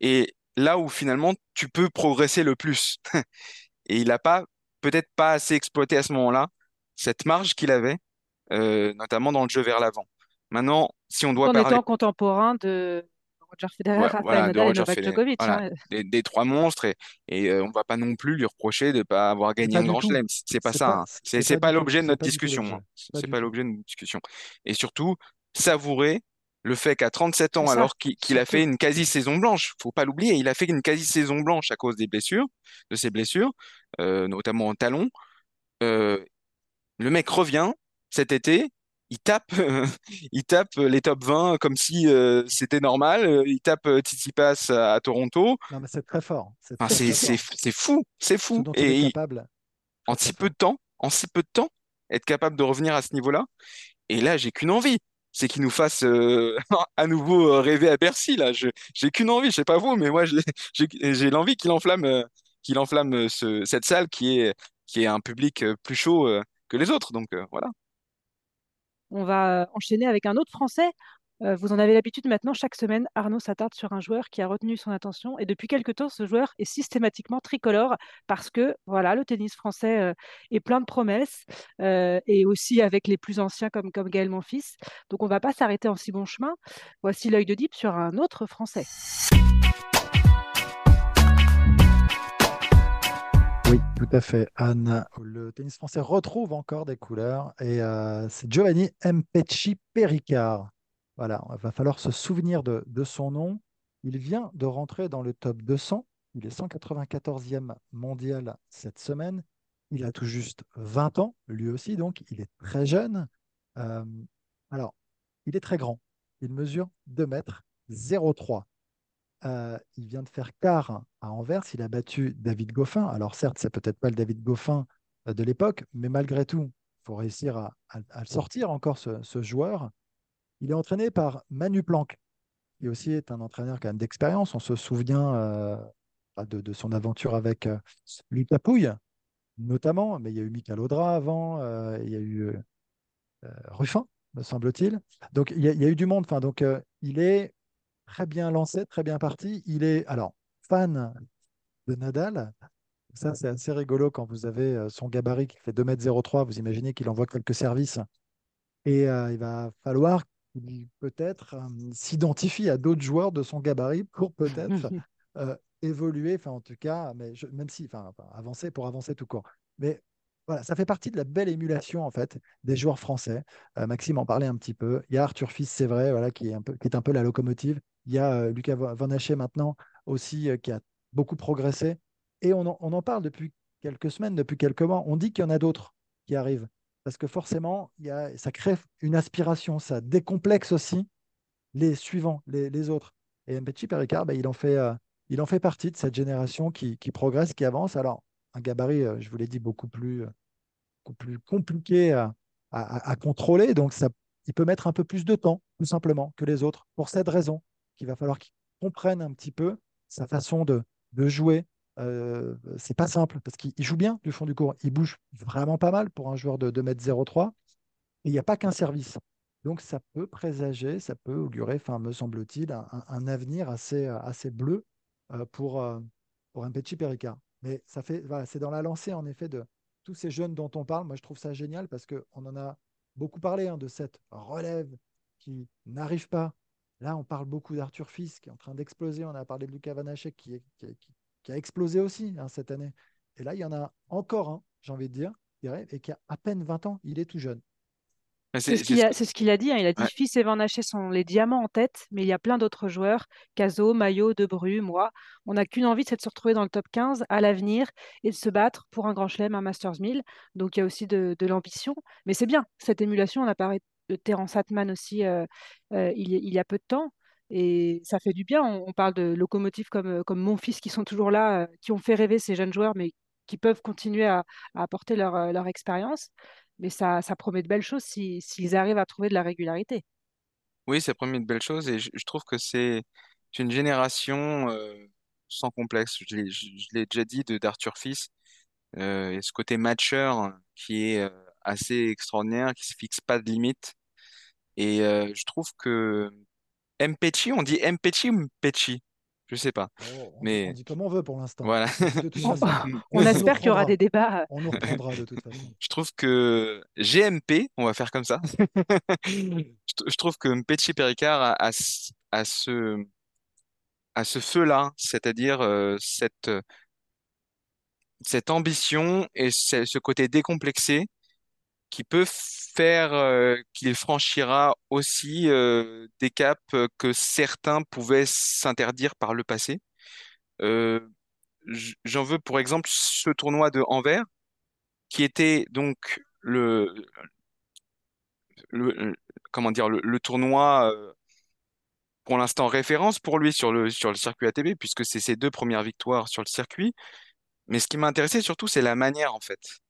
Speaker 3: et là où finalement tu peux progresser le plus. et il n'a pas, peut-être pas assez exploité à ce moment-là cette marge qu'il avait, euh, notamment dans le jeu vers l'avant. Maintenant, si on doit
Speaker 1: en
Speaker 3: parler...
Speaker 1: étant contemporain de Roger Federer, Rafael Nadal et Novak Djokovic.
Speaker 3: Hein. Des, trois monstres et, et euh, on va pas non plus lui reprocher de ne pas avoir gagné un grand chelem. C'est pas ça. Hein. C'est pas, l'objet de notre discussion. Hein. C'est pas l'objet de notre discussion. Et surtout, savourer le fait qu'à 37 ans, alors qu'il a fait une quasi-saison blanche, faut pas l'oublier, il a fait une quasi-saison blanche à cause des blessures, de ses blessures, euh, notamment en talon. Euh, le mec revient cet été, il tape, il tape les top 20 comme si euh, c'était normal. Il tape euh, Tsitsipas à, à Toronto.
Speaker 2: Non, mais c'est très fort.
Speaker 3: C'est fou, c'est fou. Et en si peu de temps, en si peu de temps, être capable de revenir à ce niveau-là. Et là, j'ai qu'une envie, c'est qu'il nous fasse euh, à nouveau rêver à Bercy. Là, j'ai qu'une envie. Je sais pas vous, mais moi, j'ai l'envie qu'il enflamme, qu'il enflamme cette salle qui est qui est un public plus chaud que les autres. Donc voilà.
Speaker 1: On va enchaîner avec un autre Français. Euh, vous en avez l'habitude maintenant, chaque semaine, Arnaud s'attarde sur un joueur qui a retenu son attention. Et depuis quelques temps, ce joueur est systématiquement tricolore parce que voilà, le tennis français euh, est plein de promesses euh, et aussi avec les plus anciens comme, comme Gaël Monfils. Donc on ne va pas s'arrêter en si bon chemin. Voici l'œil de Deep sur un autre Français.
Speaker 2: Tout à fait, Anne. Le tennis français retrouve encore des couleurs et euh, c'est Giovanni Mpecci Pericard. Voilà, il va falloir se souvenir de, son nom. Il vient de rentrer dans le top 200. Il est 194e mondial cette semaine. Il a tout juste 20 ans, lui aussi, donc il est très jeune. Euh, alors, il est très grand. Il mesure 2 mètres 03. Euh, il vient de faire quart à Anvers. Il a battu David Goffin. Alors certes, c'est peut-être pas le David Goffin euh, de l'époque, mais malgré tout, il faut réussir à, sortir encore ce, joueur. Il est entraîné par Manu Planck, qui aussi est un entraîneur quand même d'expérience. On se souvient euh, bah, de, son aventure avec euh, Lucas notamment, mais il y a eu Michael Audra avant, il y a eu Ruffin, me semble-t-il. Donc il y, a, il y a eu du monde. Enfin, donc il est très bien lancé, très bien parti. Il est alors fan de Nadal. Ça, c'est assez rigolo quand vous avez euh, son gabarit qui fait 2m03. Vous imaginez qu'il envoie quelques services. Et euh, il va falloir qu'il peut-être euh, s'identifie à d'autres joueurs de son gabarit pour peut-être euh, évoluer, enfin en tout cas, mais je- même si, enfin, enfin, avancer pour avancer tout court. Mais voilà, ça fait partie de la belle émulation en fait des joueurs français. Euh, Maxime en parlait un petit peu. Il y a Arthur Fils, c'est vrai, voilà, qui est un peu, qui est un peu la locomotive. Il y a euh, Lucas Van Van Haché maintenant aussi euh, qui a beaucoup progressé. Et on en, parle depuis quelques semaines, depuis quelques mois. On dit qu'il y en a d'autres qui arrivent. Parce que forcément, ça crée une aspiration, ça décomplexe aussi les suivants, les, autres. Et Mpetshi Pericard, ben, il, en fait, euh, il en fait partie de cette génération qui, progresse, qui avance. Alors, un gabarit, je vous l'ai dit, beaucoup plus, compliqué à, contrôler. Donc, il peut mettre un peu plus de temps, tout simplement, que les autres. Pour cette raison, qu'il va falloir qu'il comprenne un petit peu sa façon de, jouer. Euh, c'est pas simple parce qu'il il joue bien du fond du court. Il bouge vraiment pas mal pour un joueur de 2m03. Et il n'y a pas qu'un service. Donc ça peut présager, ça peut augurer, me semble-t-il, un, avenir assez, bleu euh, pour, euh, pour un Petit. Mais ça fait, c'est dans la lancée, en effet, de tous ces jeunes dont on parle. Moi, je trouve ça génial parce qu'on en a beaucoup parlé hein, de cette relève qui n'arrive pas. Là, on parle beaucoup d'Arthur Fils qui est en train d'exploser. On a parlé de Lucas Vanacek qui, est- qui, est- qui- qui a explosé aussi hein, cette année. Et là, il y en a encore un, j'ai envie de dire, et qui a à peine 20 ans. Il est tout jeune.
Speaker 1: C'est ce qu'il
Speaker 3: ce
Speaker 1: a, ce dit. hein. Il a dit
Speaker 3: ouais.
Speaker 1: Fils et Van sont les diamants en tête, mais il y a plein d'autres joueurs. Caso, Maillot, Debru, moi. On n'a qu'une envie, c'est de se retrouver dans le top 15 à l'avenir et de se battre pour un grand chelem, un Masters 1000. Donc il y a aussi de, de l'ambition. Mais c'est bien, cette émulation. On a parlé Terence Atman aussi euh, euh, il, y a, peu de temps. Et ça fait du bien. On, parle de locomotives comme, euh, comme mon fils qui sont toujours là, euh, qui ont fait rêver ces jeunes joueurs, mais qui peuvent continuer à, apporter leur, euh, leur expérience. Mais ça, ça promet de belles choses si- s'ils arrivent à trouver de la régularité.
Speaker 3: Oui, ça promet de belles choses et je, trouve que c'est une génération euh, sans complexe. Je l'ai déjà dit d'Arthur Fils. Euh, et ce côté matcheur qui est euh, assez extraordinaire, qui se fixe pas de limite. Et euh, je trouve que Mpetshi, on dit Mpetshi ou Mpetshi? Je sais pas.
Speaker 2: Oh, on dit, on
Speaker 3: Mais
Speaker 2: dit comme on veut pour l'instant.
Speaker 3: voilà.
Speaker 1: On, espère qu'il y aura des débats.
Speaker 2: On nous reprendra de toute façon.
Speaker 3: Je trouve que GMP, on va faire comme ça. Je, trouve que Mpetshi Pericard a, a ce, a ce, a ce feu-là, c'est-à-dire euh, cette, cette ambition et ce, ce côté décomplexé qui peut faire euh, qu'il franchira aussi euh, des caps euh, que certains pouvaient s'interdire par le passé. J'en veux pour exemple ce tournoi de Anvers, qui était donc le, comment dire, le, tournoi pour l'instant référence pour lui sur le, sur le circuit ATP, puisque c'est ses deux premières victoires sur le circuit. Mais ce qui m'a intéressé surtout, c'est la manière en fait.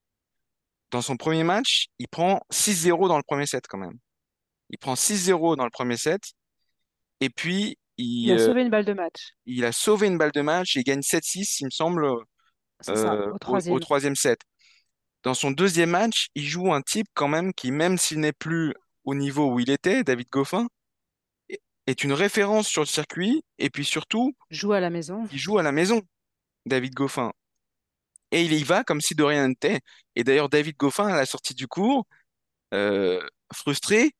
Speaker 3: Dans son premier match, il prend 6-0 dans le premier set quand même. Il prend 6-0 dans le premier set. Et puis,
Speaker 1: Il
Speaker 3: il,
Speaker 1: a
Speaker 3: euh,
Speaker 1: sauvé une balle de match.
Speaker 3: il a sauvé une balle de match. Il gagne 7-6, il me semble,
Speaker 1: ça,
Speaker 3: euh,
Speaker 1: au
Speaker 3: au, au
Speaker 1: troisième.
Speaker 3: troisième set. Dans son deuxième match, il joue un type quand même qui, même s'il n'est plus au niveau où il était, David Goffin, est une référence sur le circuit et puis surtout,
Speaker 1: Joue à la maison.
Speaker 3: il joue à la maison, David Goffin. Et il y va comme si de rien n'était. Et d'ailleurs, David Goffin, à la sortie du cours, euh, frustré,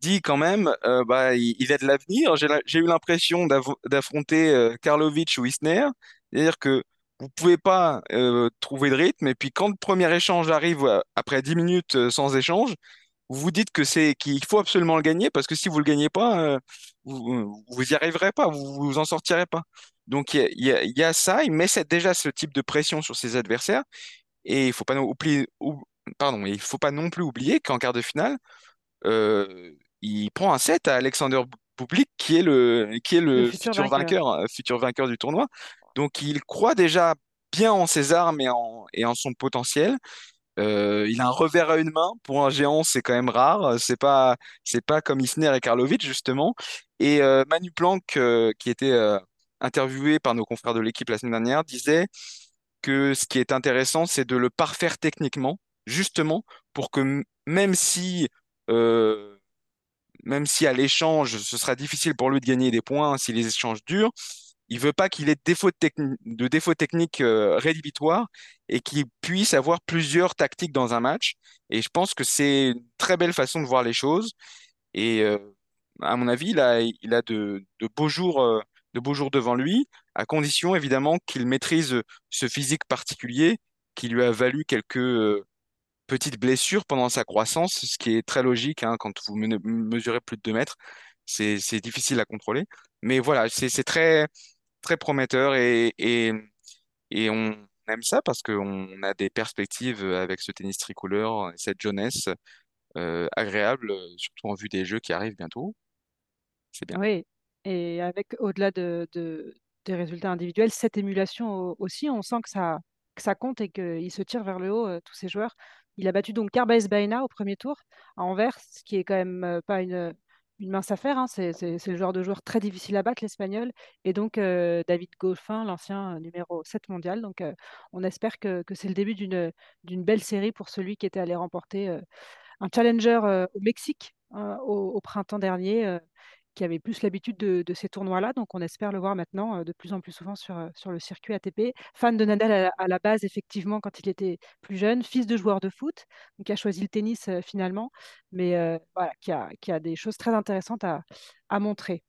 Speaker 3: dit quand même, euh, bah, il, il a de l'avenir. J'ai eu l'impression d'affronter euh, Karlovic ou Isner. C'est-à-dire que vous pouvez pas euh, trouver de rythme. Et puis quand le premier échange arrive après 10 minutes sans échange, vous vous dites qu'il faut absolument le gagner parce que si vous le gagnez pas, vous vous y arriverez pas, vous vous en sortirez pas. Donc il y a, y y ça, il met déjà ce type de pression sur ses adversaires et il faut pas non- oublier, ou- pardon, il faut pas non plus oublier qu'en quart de finale, euh, il prend un set à Alexander Bublik qui est le qui est
Speaker 1: Le
Speaker 3: le
Speaker 1: futur
Speaker 3: futur
Speaker 1: vainqueur.
Speaker 3: vainqueur, euh, futur vainqueur du tournoi. Donc il croit déjà bien en ses armes et en, et en son potentiel. Euh, il a un revers à une main. Pour un géant, c'est quand même rare. C'est pas, c'est pas comme Isner et Karlovic, justement. Et euh, Manu Planck, euh, qui était interviewé par nos confrères de l'équipe la semaine dernière, disait que ce qui est intéressant, c'est de le parfaire techniquement, justement, pour que même si, euh, même si à l'échange, ce sera difficile pour lui de gagner des points si les échanges durent, il veut pas qu'il ait de défauts de, défauts techniques euh, rédhibitoires et qu'il puisse avoir plusieurs tactiques dans un match. Et je pense que c'est une très belle façon de voir les choses. Et euh, à mon avis, il a, il a de, de beaux jours, de beaux jours devant lui, à condition évidemment qu'il maîtrise ce physique particulier qui lui a valu quelques euh, petites blessures pendant sa croissance, ce qui est très logique hein, quand vous me- mesurez plus de 2 mètres. C'est, difficile à contrôler. Mais voilà, c'est c'est très, très prometteur et, et, et on aime ça parce qu'on a des perspectives avec ce tennis tricolore, cette jeunesse euh, agréable, surtout en vue des Jeux qui arrivent bientôt. C'est bien.
Speaker 1: Oui, et avec au-delà de, de- des résultats individuels, cette émulation au- aussi, on sent que ça, compte et qu'ils se tirent vers le haut, euh, tous ces joueurs. Il a battu donc Carballes Baena au premier tour à Anvers, ce qui est quand même euh, pas une, mince affaire. hein. C'est, le genre de joueur très difficile à battre, l'Espagnol. Et donc euh, David Goffin, l'ancien numéro 7 mondial. Donc on espère que, c'est le début d'une, belle série pour celui qui était allé remporter un challenger au Mexique euh, au, printemps dernier, qui avait plus l'habitude de, ces tournois-là. Donc, on espère le voir maintenant euh, de plus en plus souvent sur, euh, le circuit ATP. Fan de Nadal à, la base, effectivement, quand il était plus jeune, fils de joueur de foot, qui a choisi le tennis euh, finalement, mais qui a, des choses très intéressantes à montrer.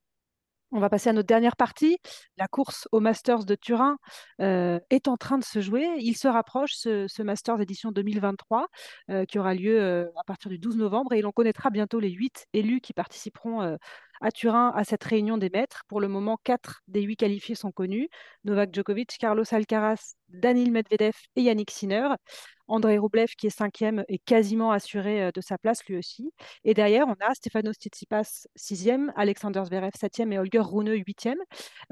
Speaker 1: On va passer à notre dernière partie. La course au Masters de Turin euh, est en train de se jouer. Il se rapproche, ce, Masters édition 2023, euh, qui aura lieu euh, à partir du 12 novembre. Et l'on connaîtra bientôt les huit élus qui participeront à Turin à cette réunion des maîtres. Pour le moment, quatre des huit qualifiés sont connus. Novak Djokovic, Carlos Alcaraz, Daniil Medvedev et Yannick Sinner. Andrei Rublev, qui est cinquième, est quasiment assuré euh, de sa place lui aussi. Et derrière, on a Stefanos Tsitsipas, sixième, Alexander Zverev, septième et Holger Rune, huitième.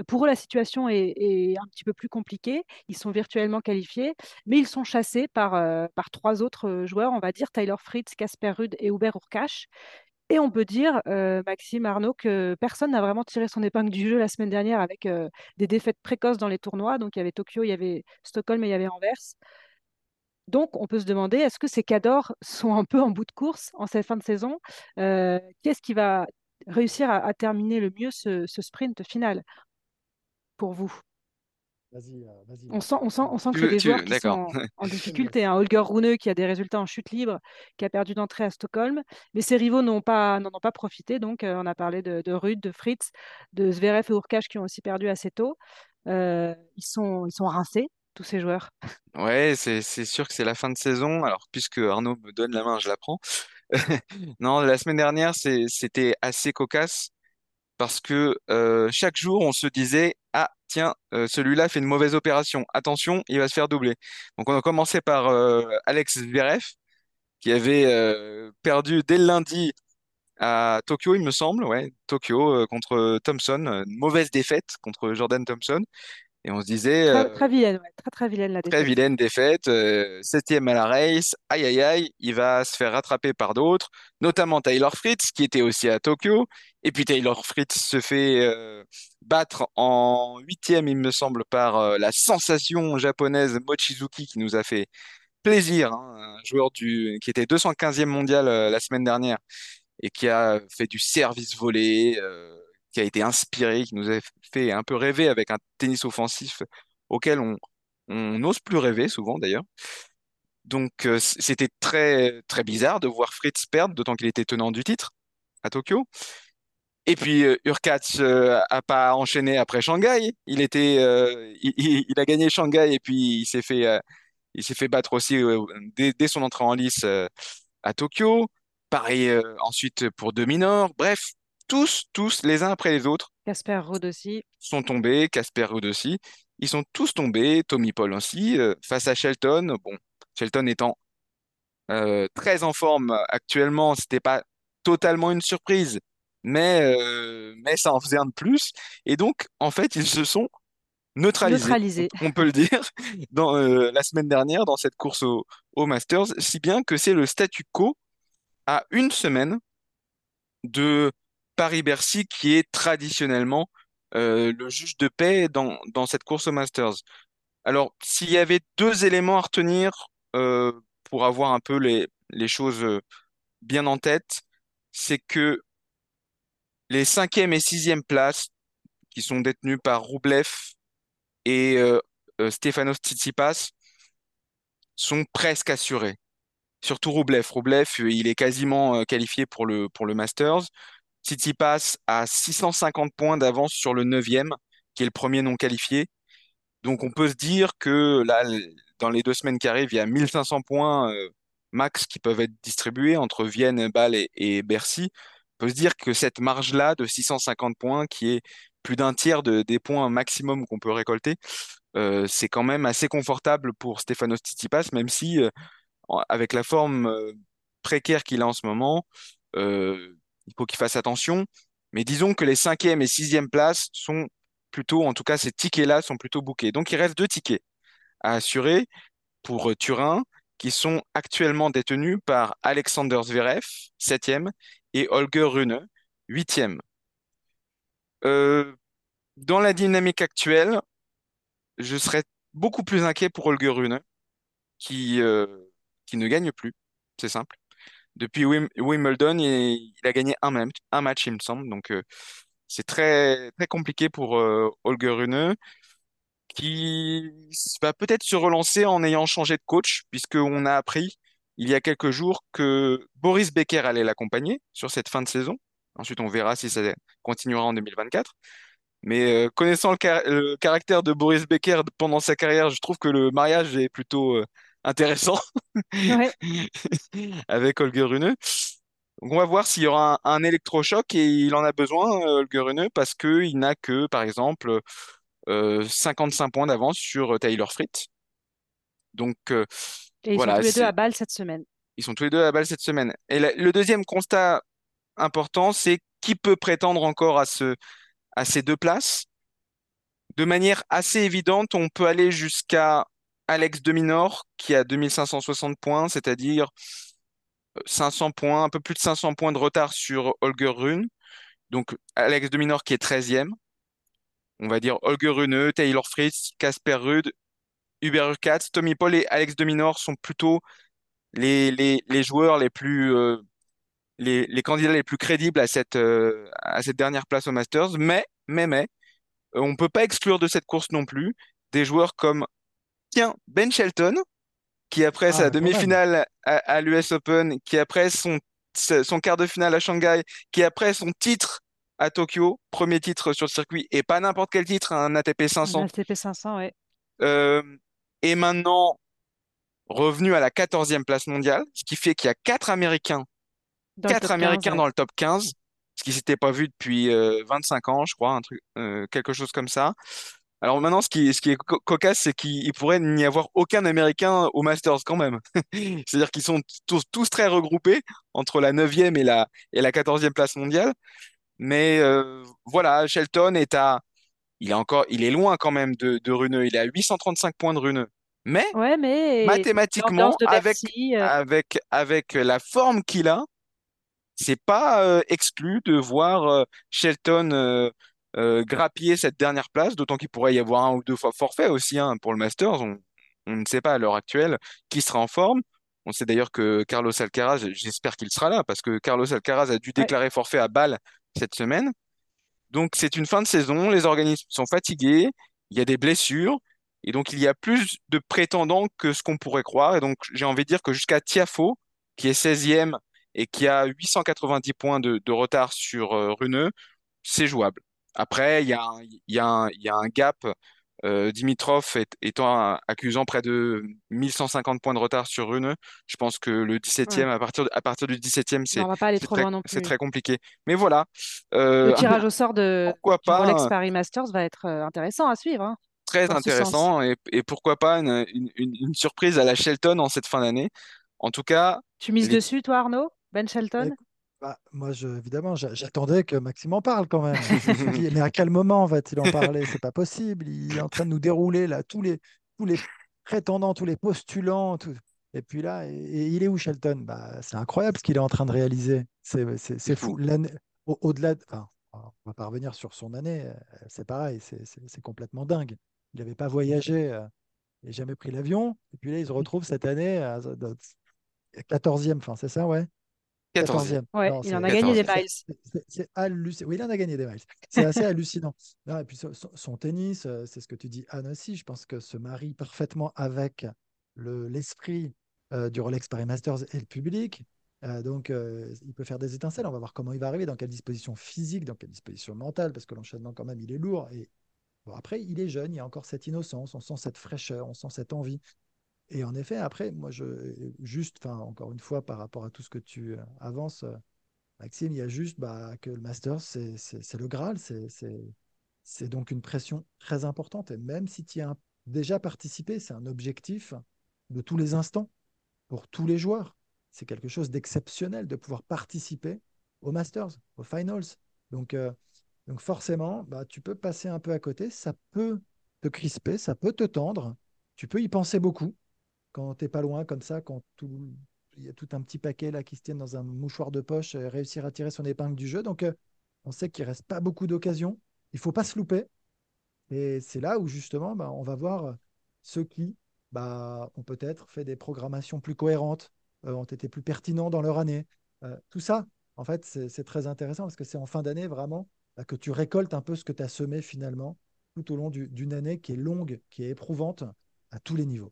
Speaker 1: Pour eux, la situation est, un petit peu plus compliquée. Ils sont virtuellement qualifiés, mais ils sont chassés par, euh, par trois autres euh, joueurs, on va dire Tyler Fritz, Casper Ruud et Hubert Hurkacz. Et on peut dire, Maxime Arnaud, que personne n'a vraiment tiré son épingle du jeu la semaine dernière avec des défaites précoces dans les tournois. Donc il y avait Tokyo, il y avait Stockholm et il y avait Anvers. Donc, on peut se demander, est-ce que ces cadors sont un peu en bout de course en cette fin de saison? Euh, Qu'est-ce qui va réussir à, à terminer le mieux ce, ce sprint final pour vous?
Speaker 2: Vas-y, euh, vas-y,
Speaker 1: on sent, on sent, on
Speaker 2: Maxime.
Speaker 1: sent que c'est des joueurs qui sont en difficulté. hein. Holger Rune qui a des résultats en chute libre, qui a perdu d'entrée à Stockholm, mais ses rivaux n'ont pas, n'en ont pas profité. Donc, euh, on a parlé de, de de Fritz, de Zverev et Hurkacz qui ont aussi perdu assez tôt. Euh, ils sont, ils sont rincés, tous ces joueurs.
Speaker 3: Ouais, c'est sûr que c'est la fin de saison. Alors, puisque Arnaud me donne la main, je la prends. Non, la semaine dernière, c'était assez cocasse parce que euh, chaque jour, on se disait, ah, tiens, euh, celui-là fait une mauvaise opération. Attention, il va se faire doubler. Donc, on a commencé par euh, Alex Zverev, qui avait perdu dès le lundi à Tokyo, il me semble, ouais, Tokyo contre Thompson, une mauvaise défaite contre Jordan Thompson. Et on se disait,
Speaker 1: Très,
Speaker 3: euh,
Speaker 1: très vilaine, ouais, très très vilaine la
Speaker 3: très
Speaker 1: défaite.
Speaker 3: vilaine défaite, euh, septième à la race, aïe aïe aïe, il va se faire rattraper par d'autres, notamment Taylor Fritz qui était aussi à Tokyo, et puis Taylor Fritz se fait euh, battre en huitième, il me semble, par la sensation japonaise Mochizuki qui nous a fait plaisir, hein, un joueur du, qui était 215e mondial euh, la semaine dernière et qui a fait du service volé, euh, qui a été inspiré, qui nous a fait un peu rêver avec un tennis offensif auquel on n'ose plus rêver souvent d'ailleurs. Donc euh, c'était très très bizarre de voir Fritz perdre, d'autant qu'il était tenant du titre à Tokyo. Et puis euh, Hurkacz euh, a pas enchaîné après Shanghai. Il était, euh, il, a gagné Shanghai et puis il s'est fait, il s'est fait battre aussi dès, son entrée en lice à Tokyo. Pareil ensuite pour Dominor. Bref, tous, tous les uns après les autres
Speaker 1: Casper Ruud aussi.
Speaker 3: sont tombés. Casper Ruud aussi. Ils sont tous tombés. Tommy Paul aussi euh, face à Shelton. Bon, Shelton étant euh, très en forme actuellement, c'était pas totalement une surprise, mais, euh, mais ça en faisait un de plus. Et donc, en fait, ils se sont neutralisés, on, peut le dire, dans, la semaine dernière dans cette course au, au Masters, si bien que c'est le statu quo à une semaine de Paris-Bercy qui est traditionnellement euh, le juge de paix dans, dans cette course au Masters. Alors, s'il y avait deux éléments à retenir euh, pour avoir un peu les, choses euh, bien en tête, c'est que les cinquième et sixième places, qui sont détenues par Roublev et Stefanos Tsitsipas, sont presque assurées. Surtout Roublev. Roublev, il est quasiment qualifié pour le, pour le Masters. Tsitsipas a 650 points d'avance sur le neuvième, qui est le premier non qualifié. Donc on peut se dire que là, dans les deux semaines qui arrivent, il y a 1500 points euh, max qui peuvent être distribués entre Vienne, Bâle et, Bercy. On peut se dire que cette marge-là de 650 points, qui est plus d'un tiers de- des points maximum qu'on peut récolter, euh, c'est quand même assez confortable pour Stefanos Tsitsipas, même si euh, avec la forme précaire qu'il a en ce moment, il faut qu'il fasse attention. Mais disons que les cinquième et sixième places sont plutôt, en tout cas ces tickets-là sont plutôt bookés. Donc il reste deux tickets à assurer pour euh, Turin, qui sont actuellement détenus par Alexander Zverev, septième, et Holger Rune, huitième. Euh, dans la dynamique actuelle, je serais beaucoup plus inquiet pour Holger Rune, qui, euh, qui ne gagne plus. C'est simple. Depuis Wim- Wimbledon, il, a gagné un, même- un match, il me semble. Donc, euh, c'est très, très compliqué pour euh, Holger Rune, qui va peut-être se relancer en ayant changé de coach, puisqu'on a appris il y a quelques jours que Boris Becker allait l'accompagner sur cette fin de saison. Ensuite, on verra si ça continuera en 2024. Mais euh, connaissant le, le caractère de Boris Becker pendant sa carrière, je trouve que le mariage est plutôt intéressant
Speaker 1: Ouais.
Speaker 3: avec Holger Rune. Donc on va voir s'il y aura un, un électrochoc et il en a besoin, euh, Holger Rune, parce qu'il n'a que, par exemple, euh, 55 points d'avance sur euh, Taylor Fritz. Donc euh,
Speaker 1: Et ils sont
Speaker 3: voilà,
Speaker 1: tous les deux à Bâle cette semaine.
Speaker 3: ils sont tous les deux à balle cette semaine. Et la- le deuxième constat important, c'est qui peut prétendre encore à ce, à ces deux places? De manière assez évidente, on peut aller jusqu'à Alex de Minaur, qui a 2560 points, c'est-à-dire 500 points, un peu plus de 500 points de retard sur Holger Rune. Donc Alex de Minaur qui est 13e. On va dire Holger Rune, Taylor Fritz, Casper Ruud, Hubert Hurkacz, Tommy Paul et Alex de Minaur sont plutôt les, joueurs les plus, euh, les, candidats les plus crédibles à cette, euh, à cette dernière place au Masters. Mais, mais, mais, euh, on ne peut pas exclure de cette course non plus des joueurs comme, Ben Shelton, qui après sa
Speaker 2: Ah, même.
Speaker 3: demi-finale à, à l'US Open, qui après son, son quart de finale à Shanghai, qui après son titre à Tokyo, premier titre sur le circuit, et pas n'importe quel titre, un ATP
Speaker 1: Un
Speaker 3: 500,
Speaker 1: LTP 500, ouais.
Speaker 3: euh, est maintenant revenu à la 14e place mondiale, ce qui fait qu'il y a quatre Américains
Speaker 1: Dans le
Speaker 3: quatre
Speaker 1: top 15,
Speaker 3: Américains
Speaker 1: ouais.
Speaker 3: dans le top 15, ce qui s'était pas vu depuis euh, 25 ans, je crois, un truc, euh, quelque chose comme ça. Alors maintenant, ce qui, ce qui est co- cocasse, c'est qu'il il pourrait n'y avoir aucun Américain au Masters quand même. C'est-à-dire qu'ils sont tous, tous très regroupés entre la 9e et la, et la 14e place mondiale. Mais euh, voilà, Shelton est à... Il est encore, il est loin quand même de, de Runeux. Il est à 835 points de Runeux. Mais
Speaker 1: Ouais, mais
Speaker 3: mathématiquement, avec,
Speaker 1: Bercy, euh,
Speaker 3: avec, avec la forme qu'il a, c'est pas euh, exclu de voir Shelton grappiller cette dernière place, d'autant qu'il pourrait y avoir un ou deux fois forfait aussi hein, pour le Masters. On, on ne sait pas à l'heure actuelle qui sera en forme. On sait d'ailleurs que Carlos Alcaraz, j'espère qu'il sera là, parce que Carlos Alcaraz a dû déclarer forfait à Bâle cette semaine. Donc c'est une fin de saison, les organismes sont fatigués, il y a des blessures, et donc il y a plus de prétendants que ce qu'on pourrait croire. Et donc j'ai envie de dire que jusqu'à Tiafo, qui est 16e et qui a 890 points de, de retard sur euh, Runeux, c'est jouable. Après, il y a un, y y a gap euh, Dimitrov est- étant accusant près de 1150 points de retard sur Rune, je pense que le 17e,
Speaker 1: Ouais.
Speaker 3: à partir, de- à partir du 17e,
Speaker 1: Non,
Speaker 3: c'est très, très compliqué. Mais voilà,
Speaker 1: Le
Speaker 3: euh,
Speaker 1: tirage au sort de, Rolex
Speaker 3: pas, un-
Speaker 1: Paris Masters va être euh, intéressant à suivre hein,
Speaker 3: très intéressant, et, et pourquoi pas une, une, une- une surprise à la Shelton en cette fin d'année. En tout cas,
Speaker 1: Tu mises
Speaker 3: les...
Speaker 1: dessus, toi, Arnaud? Ben Shelton?
Speaker 2: Bah, moi, je, évidemment, j'a- j'attendais que Maxime en parle quand même. Dit, mais à quel moment va-t-il en parler? C'est pas possible. Il est en train de nous dérouler là tous les, tous les prétendants, tous les postulants. tout- Et puis là, et, et il est où Shelton? Bah, c'est incroyable ce qu'il est en train de réaliser. C'est c'est-
Speaker 3: c'est
Speaker 2: c'est
Speaker 3: fou.
Speaker 2: au- Au-delà de, enfin, on va pas revenir sur son année. euh, C'est pareil, c'est complètement dingue. Il n'avait pas voyagé, euh, il n'a jamais pris l'avion. Et puis là, il se retrouve cette année à 14e. Enfin, c'est ça, ouais?
Speaker 3: 14e.
Speaker 2: 14e.
Speaker 1: Ouais,
Speaker 2: Non,
Speaker 1: il en a gagné des miles.
Speaker 2: c'est- hallucinant. Oui, il en a gagné des miles. C'est assez hallucinant. Non, et puis son, tennis, euh, c'est ce que tu dis, Anne aussi. Je pense que se marie parfaitement avec le, l'esprit euh, du Rolex Paris Masters et le public. Euh, donc, euh, il peut faire des étincelles. On va voir comment il va arriver, dans quelle disposition physique, dans quelle disposition mentale, parce que l'enchaînement, quand même, il est lourd. Et bon, après, il est jeune, il y a encore cette innocence, on sent cette fraîcheur, on sent cette envie. Et en effet, après, moi, je, juste, enfin, encore une fois, par rapport à tout ce que tu euh, avances, euh, Maxime, il y a juste bah, que le Masters, c'est le Graal, c'est donc une pression très importante. Et même si tu y as déjà participé, c'est un objectif de tous les instants pour tous les joueurs. C'est quelque chose d'exceptionnel de pouvoir participer aux Masters, aux Finals. Donc, euh, donc forcément, bah, tu peux passer un peu à côté, ça peut te crisper, ça peut te tendre, tu peux y penser beaucoup quand tu n'es pas loin comme ça, quand tout, il y a tout un petit paquet là qui se tiennent dans un mouchoir de poche, et réussir à tirer son épingle du jeu. Donc, euh, on sait qu'il ne reste pas beaucoup d'occasions. Il ne faut pas se louper. Et c'est là où justement, bah, on va voir ceux qui bah, ont peut-être fait des programmations plus cohérentes, euh, ont été plus pertinents dans leur année. Euh, tout ça, en fait, c'est très intéressant parce que c'est en fin d'année vraiment bah, que tu récoltes un peu ce que tu as semé finalement tout au long du- d'une année qui est longue, qui est éprouvante à tous les niveaux.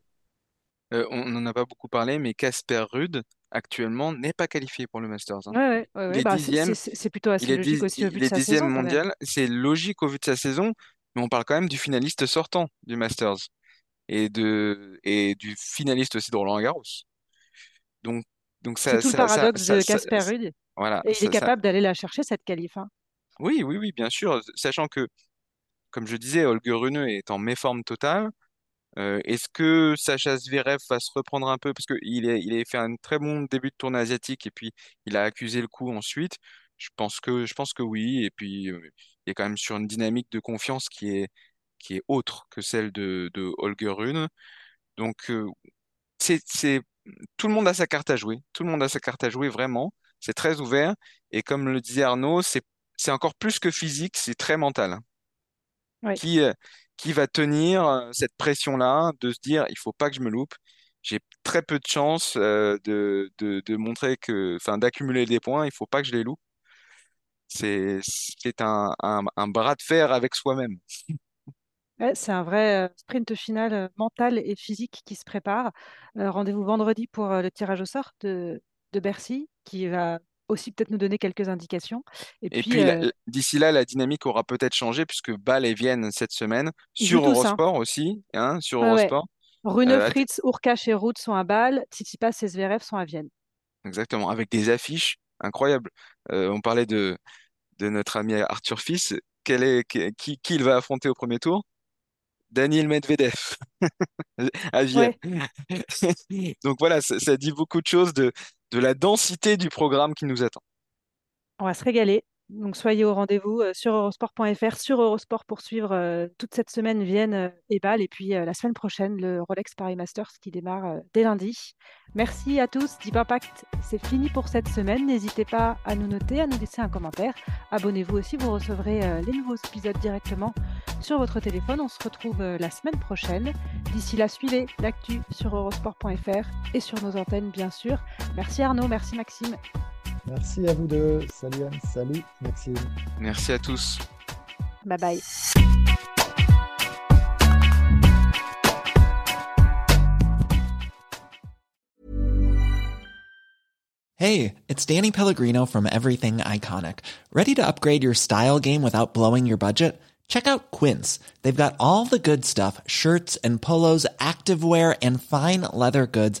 Speaker 3: Euh, on n'en a pas beaucoup parlé, mais Casper Ruud, actuellement, n'est pas qualifié pour le Masters. hein.
Speaker 1: Ouais, ouais, ouais,
Speaker 3: Il
Speaker 1: ouais,
Speaker 3: est
Speaker 1: bah, c'est
Speaker 3: dixième,
Speaker 1: c'est- c'est plutôt
Speaker 3: il
Speaker 1: assez
Speaker 3: est,
Speaker 1: logique
Speaker 3: dix-
Speaker 1: aussi au vu
Speaker 3: il
Speaker 1: de
Speaker 3: est
Speaker 1: sa
Speaker 3: dixième
Speaker 1: saison quand même.
Speaker 3: mondial. C'est logique au vu de sa saison, mais on parle quand même du finaliste sortant du Masters et, de, et du finaliste aussi de Roland Garros. Donc, donc
Speaker 1: C'est
Speaker 3: ça,
Speaker 1: tout le
Speaker 3: ça, ça,
Speaker 1: paradoxe
Speaker 3: ça-
Speaker 1: de
Speaker 3: ça-
Speaker 1: Casper Ruud.
Speaker 3: voilà,
Speaker 1: Et il
Speaker 3: ça,
Speaker 1: est
Speaker 3: ça-
Speaker 1: capable d'aller la chercher, cette qualif. hein.
Speaker 3: oui, oui, oui, bien sûr, sachant que, comme je disais, Holger Rune est en méforme totale. Euh, est-ce que Sacha Zverev va se reprendre un peu? Parce qu'il est, il a fait un très bon début de tournée asiatique et puis il a accusé le coup ensuite. Je pense que, je pense que oui. Et puis euh, il est quand même sur une dynamique de confiance qui est, qui est autre que celle de, de Holger Rune. Donc euh, c'est, c'est, tout le monde a sa carte à jouer. Tout le monde a sa carte à jouer vraiment. C'est très ouvert. Et comme le disait Arnaud, c'est, c'est encore plus que physique, c'est très mental
Speaker 1: Oui.
Speaker 3: qui, euh, qui va tenir euh, cette pression-là de se dire il faut pas que je me loupe. J'ai très peu de chance euh, de, de, de montrer que, enfin, d'accumuler des points, il faut pas que je les loupe. C'est, un, un, un bras de fer avec soi-même.
Speaker 1: C'est un vrai euh, sprint final mental et physique qui se prépare. Rendez-vous vendredi pour le tirage au sort de, de Bercy, qui va aussi peut-être nous donner quelques indications. Et
Speaker 3: Et
Speaker 1: puis, euh,
Speaker 3: d'ici là, la dynamique aura peut-être changé puisque Bâle et Vienne cette semaine
Speaker 1: ils
Speaker 3: sur.
Speaker 1: Hein.
Speaker 3: Eurosport aussi, hein, sur
Speaker 1: ouais.
Speaker 3: Eurosport.
Speaker 1: Rune,
Speaker 3: Euh,
Speaker 1: Fritz, Urkash et Ruud sont à Bâle, Tsitsipas et Zverev sont à Vienne.
Speaker 3: exactement, avec des affiches incroyables. Euh, on parlait de, de notre ami Arthur Fils. Quel est, qui, qui qui il va affronter au premier tour? Daniel Medvedev à Vienne.
Speaker 1: Ouais,
Speaker 3: Donc voilà, ça, ça dit beaucoup de choses de, de la densité du programme qui nous attend.
Speaker 1: on va se régaler. Donc soyez au rendez-vous euh, sur eurosport.fr, sur Eurosport pour suivre euh, toute cette semaine Vienne euh, et Bâle. Et puis la semaine prochaine, le Rolex Paris Masters qui démarre dès lundi. Merci à tous. Deep Impact, c'est fini pour cette semaine. N'hésitez pas à nous noter, à nous laisser un commentaire. Abonnez-vous aussi, vous recevrez les nouveaux épisodes directement sur votre téléphone. On se retrouve la semaine prochaine. D'ici là, suivez l'actu sur eurosport.fr et sur nos antennes, bien sûr. Merci Arnaud, merci Maxime.
Speaker 2: Merci à vous deux. Salut Anne, salut Maxime.
Speaker 3: Merci à tous.
Speaker 1: Bye bye.
Speaker 4: Hey, it's Danny Pellegrino from Everything Iconic. Ready to upgrade your style game without blowing your budget? Check out Quince. They've got all the good stuff shirts and polos, activewear, and fine leather goods,